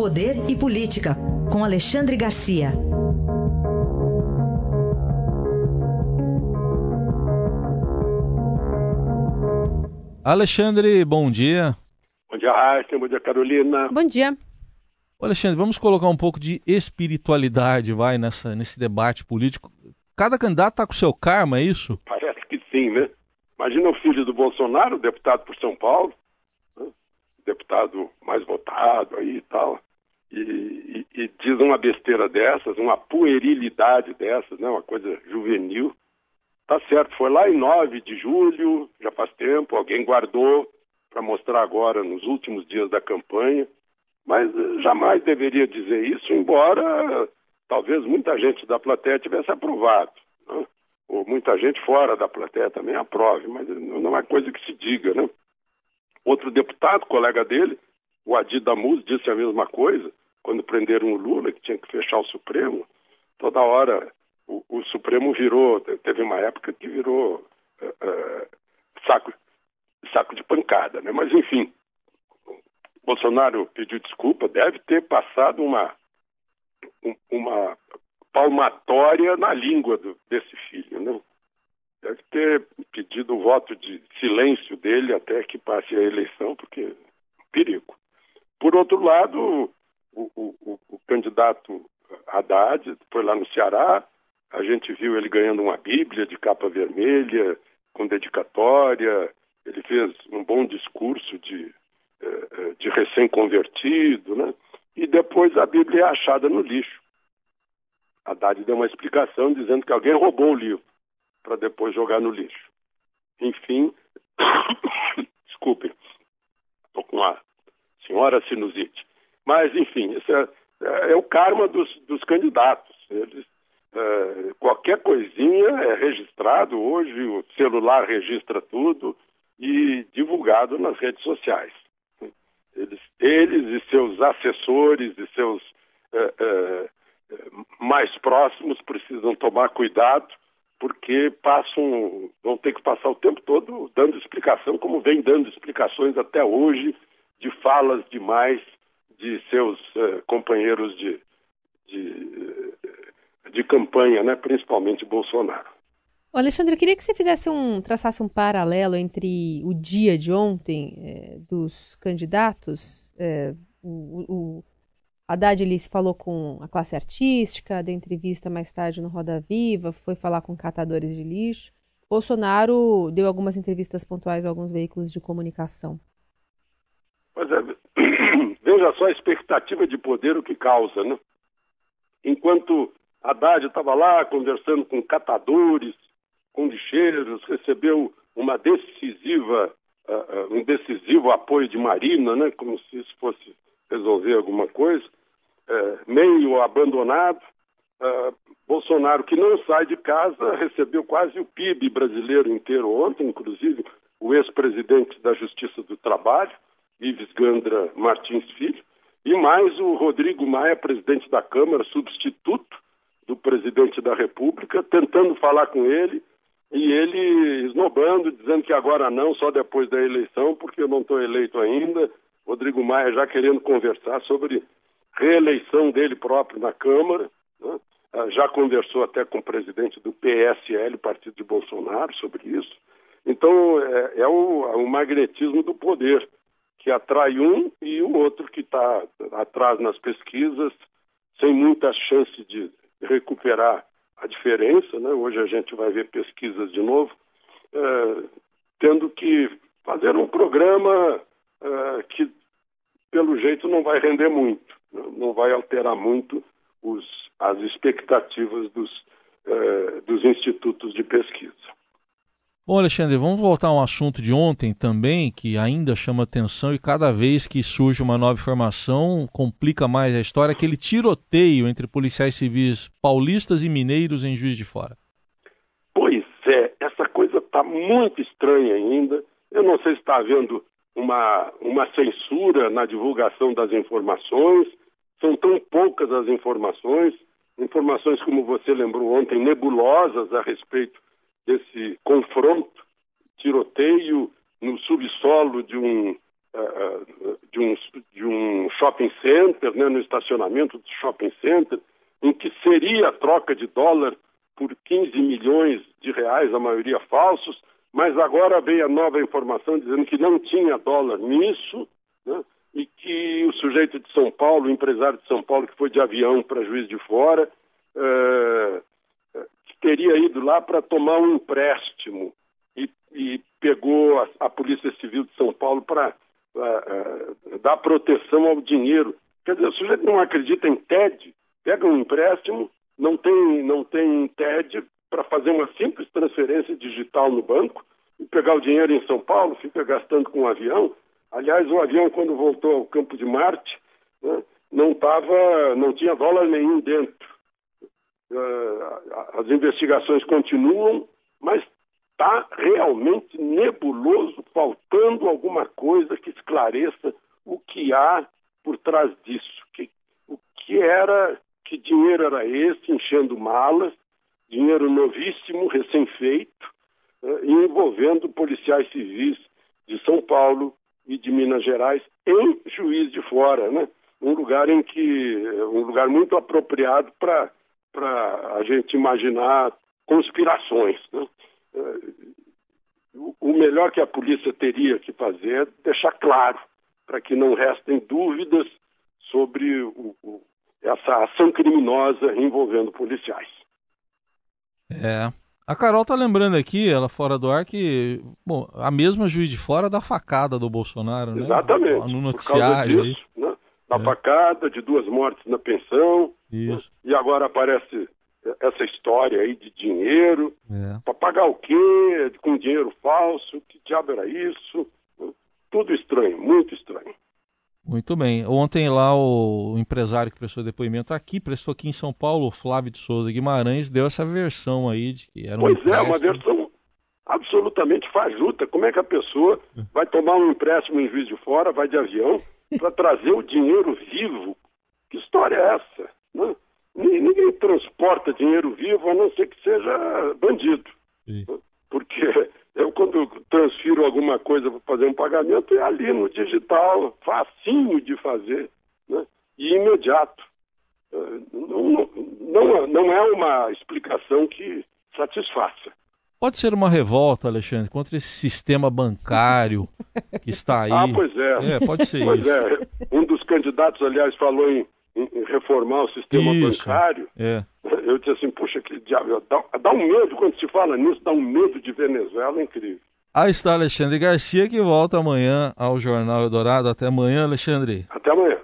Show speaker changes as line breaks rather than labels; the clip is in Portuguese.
Poder e Política, com Alexandre Garcia.
Alexandre, bom dia.
Bom dia, Raíssa. Bom dia, Carolina.
Bom dia.
Alexandre, vamos colocar um pouco de espiritualidade, vai, nessa, nesse debate político. Cada candidato está com seu karma, é isso?
Parece que sim, né? Imagina o filho do Bolsonaro, deputado por São Paulo, né? deputado mais votado aí e tal, e, e, e, diz uma besteira dessas, uma puerilidade dessas, né? uma coisa juvenil. Tá certo, foi lá em 9 de julho, já faz tempo, alguém guardou para mostrar agora nos últimos dias da campanha, mas jamais deveria dizer isso, embora talvez muita gente da plateia tivesse aprovado, né? ou muita gente fora da plateia também aprove, mas não é coisa que se diga, né? Outro deputado, colega dele, o Adi Damus, disse a mesma coisa quando prenderam o Lula, que tinha que fechar o Supremo. Toda hora o, o Supremo virou, teve uma época que virou uh, uh, saco, saco de pancada, né? Mas enfim, Bolsonaro pediu desculpa, deve ter passado uma uma palmatória na língua do, desse filho, né? Deve ter pedido o voto de silêncio dele até que passe a eleição, porque é perigo. Por outro lado, o, o, o candidato Haddad foi lá no Ceará, a gente viu ele ganhando uma Bíblia de capa vermelha, com dedicatória. Ele fez um bom discurso de, eh, eh, de recém-convertido, né? E depois a Bíblia é achada no lixo. Haddad deu uma explicação dizendo que alguém roubou o livro para depois jogar no lixo. Enfim, desculpem, estou com a senhora sinusite. Mas, enfim, isso é, é, é o karma dos, dos candidatos. Eles é, qualquer coisinha é registrado hoje, o celular registra tudo e divulgado nas redes sociais. Eles, eles e seus assessores e seus é, é, mais próximos precisam tomar cuidado porque passam, vão ter que passar o tempo todo dando explicação, como vem dando explicações até hoje de falas demais de seus uh, companheiros de, de de campanha, né, principalmente Bolsonaro.
Alexandre, eu queria que você fizesse um, traçasse um paralelo entre o dia de ontem é, dos candidatos. É, o, o Haddad ele se falou com a classe artística, deu entrevista mais tarde no Roda Viva, foi falar com catadores de lixo. Bolsonaro deu algumas entrevistas pontuais a alguns veículos de comunicação.
Pois é, veja só a expectativa de poder o que causa, né? Enquanto Haddad estava lá conversando com catadores, com lixeiros, recebeu uma decisiva, uh, uh, um decisivo apoio de Marina, né, como se isso fosse resolver alguma coisa, uh, meio abandonado. Bolsonaro, que não sai de casa, recebeu quase o PIB brasileiro inteiro ontem, inclusive o ex-presidente da Justiça do Trabalho, Ives Gandra Martins Filho, e mais o Rodrigo Maia, presidente da Câmara, substituto, do presidente da República, tentando falar com ele e ele esnobando, dizendo que agora não, só depois da eleição, porque eu não estou eleito ainda. Rodrigo Maia já querendo conversar sobre reeleição dele próprio na Câmara. Né? Ah, já conversou até com o presidente do PSL, Partido de Bolsonaro, sobre isso. Então, é, é o, é o magnetismo do poder, que atrai um e o outro que está atrás nas pesquisas, sem muita chance de recuperar a diferença. Né? Hoje a gente vai ver pesquisas de novo, é, tendo que fazer um programa é, que, pelo jeito, não vai render muito, né? não vai alterar muito os, as expectativas dos, é, dos institutos de pesquisa.
Bom, Alexandre, vamos voltar a um assunto de ontem também, que ainda chama atenção e cada vez que surge uma nova informação complica mais a história, aquele tiroteio entre policiais civis paulistas e mineiros em Juiz de Fora.
Pois é, essa coisa está muito estranha ainda. Eu não sei se está havendo uma, uma censura na divulgação das informações, são tão poucas as informações, informações como você lembrou ontem, nebulosas a respeito desse confronto, tiroteio no subsolo de um, uh, de um, de um shopping center, né, no estacionamento do shopping center, em que seria a troca de dólar por 15 milhões de reais, a maioria falsos, mas agora veio a nova informação dizendo que não tinha dólar nisso, né, e que o sujeito de São Paulo, o empresário de São Paulo, que foi de avião para Juiz de Fora, é, teria ido lá para tomar um empréstimo e, e pegou a, a, Polícia Civil de São Paulo para dar proteção ao dinheiro. Quer dizer, o sujeito não acredita em TED, pega um empréstimo, não tem, não tem TED para fazer uma simples transferência digital no banco e pegar o dinheiro em São Paulo, fica gastando com um avião. Aliás, o avião, quando voltou ao campo de Marte, né, não, tava, não tinha dólar nenhum dentro. Uh, as investigações continuam, mas está realmente nebuloso, faltando alguma coisa que esclareça o que há por trás disso. Que, o que era, que dinheiro era esse, enchendo malas, dinheiro novíssimo, recém-feito, uh, envolvendo policiais civis de São Paulo e de Minas Gerais em Juiz de Fora, né? Um lugar em que um lugar muito apropriado para para a gente imaginar conspirações. Né? É, o melhor que a polícia teria que fazer é deixar claro, para que não restem dúvidas sobre o, o, essa ação criminosa envolvendo policiais.
É. A Carol tá lembrando aqui, ela fora do ar, que bom, a mesma juiz de fora da facada do Bolsonaro, né?
Exatamente.
No noticiário.
Disso, né? Da é. facada, de duas mortes na pensão.
Isso.
E agora aparece essa história aí de dinheiro. É. Para pagar o quê? Com dinheiro falso? Que diabo era isso? Tudo estranho, muito estranho.
Muito bem. Ontem lá o empresário que prestou depoimento aqui, prestou aqui em São Paulo, o Flávio de Souza Guimarães, deu essa versão aí de que era um
Pois empréstimo. é, uma versão absolutamente fajuta. Como é que a pessoa vai tomar um empréstimo em Juiz de Fora, vai de avião, para trazer o dinheiro vivo? Que história é essa? Ninguém transporta dinheiro vivo a não ser que seja bandido. Sim. Porque eu, quando transfiro alguma coisa para fazer um pagamento, é ali no digital, facinho de fazer né? e imediato. Eh, não, não, não é uma explicação que satisfaça.
Pode ser uma revolta, Alexandre, contra esse sistema bancário que está aí.
Ah, pois é.
É, pode ser
pois
isso.
é. Um dos candidatos, aliás, falou em, reformar o sistema Isso. bancário,
é.
eu disse assim, puxa, que diabo, dá, dá um medo quando se fala nisso, dá um medo de Venezuela incrível.
Aí está Alexandre Garcia que volta amanhã ao Jornal Eldorado. Até amanhã, Alexandre.
Até amanhã.